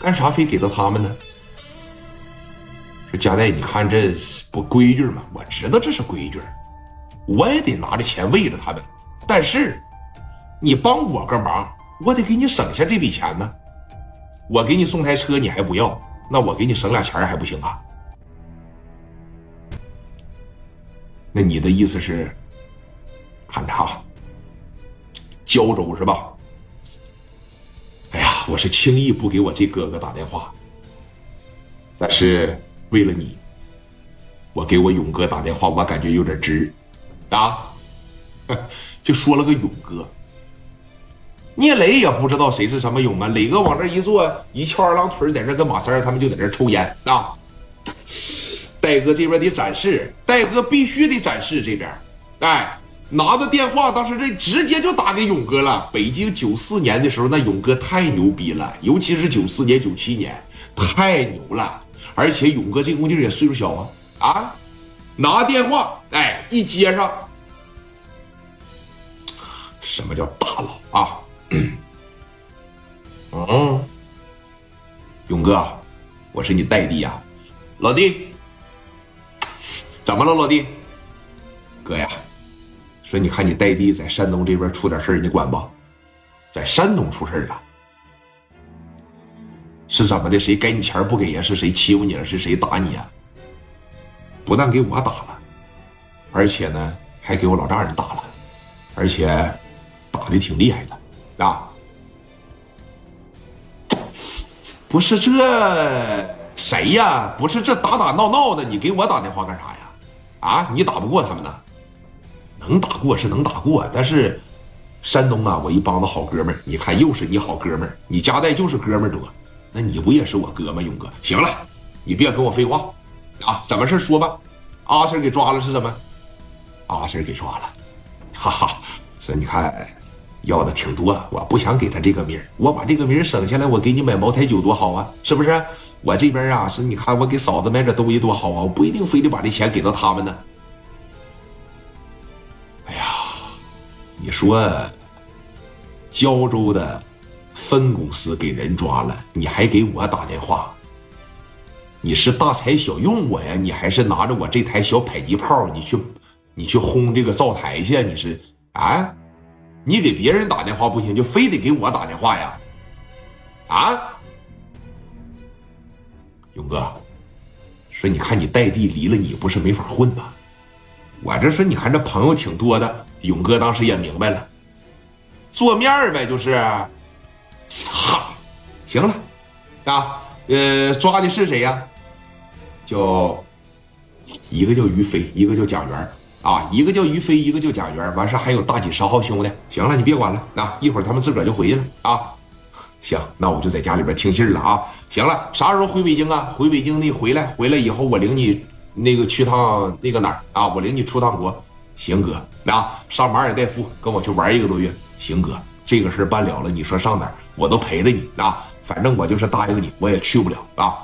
干啥非给到他们呢？说佳代，你看这不规矩吗？我知道这是规矩，我也得拿着钱喂着他们。但是，你帮我个忙，我得给你省下这笔钱呢。我给你送台车，你还不要？那我给你省俩钱还不行啊？那你的意思是，看着啊，胶州是吧？我是轻易不给我这哥哥打电话，但是为了你，我给我勇哥打电话，我感觉有点值啊，就说了个勇哥。聂磊也不知道谁是什么勇啊，磊哥往这一坐，一翘二郎腿，在这跟马三他们就在这抽烟啊。戴哥这边得展示，戴哥必须得展示这边，哎，拿着电话，当时这直接就打给勇哥了。北京九四年的时候，那勇哥太牛逼了，尤其是九四年、九七年，太牛了。而且勇哥这功劲也岁数小啊啊，拿电话，哎，一接上，什么叫大佬啊？嗯，勇哥，我是你代弟呀，老弟，怎么了，老弟？哥呀，说你看你代弟在山东这边出点事你管不？在山东出事了，是怎么的？谁给你钱不给呀？是谁欺负你了？是谁打你呀？不但给我打了，而且呢，还给我老丈人打了，而且打的挺厉害的啊。不是这谁呀？不是这打打闹闹的，你给我打电话干啥呀？啊，你打不过他们呢？能打过是能打过，但是山东啊，我一帮子好哥们儿，你看又是你好哥们儿，你家代就是哥们儿多，那你不也是我哥吗？勇哥，行了，你别跟我废话啊，怎么事说吧？阿 Sir 给抓了是怎么？阿 Sir 给抓了，哈哈，说你看。要的挺多，我不想给他这个名我把这个名省下来，我给你买茅台酒多好啊，是不是？我这边啊，是你看我给嫂子买点东西多好啊，我不一定非得把这钱给到他们呢。你说，胶州的分公司给人抓了，你还给我打电话？你是大材小用我呀？你还是拿着我这台小迫击炮，你去，你去轰这个灶台去？你是啊？你给别人打电话不行，就非得给我打电话呀？啊，勇哥，说你看你代弟离了你不是没法混吗？我这说你看这朋友挺多的，勇哥当时也明白了，做面呗，就是，哈，行了，啊，呃，抓的是谁呀？叫一个叫于飞，一个叫蒋元。啊，一个叫于飞，一个叫贾元，完事还有大几十号兄弟。行了，你别管了，那一会儿他们自个儿就回去了啊。行，那我就在家里边听信了啊。行了，啥时候回北京啊？回北京那回来，回来以后我领你那个去趟那个哪儿啊？我领你出趟国。行哥，那，上马尔代夫跟我去玩一个多月。行哥，这个事办了了，你说上哪儿我都陪着你啊。反正我就是答应你，我也去不了啊。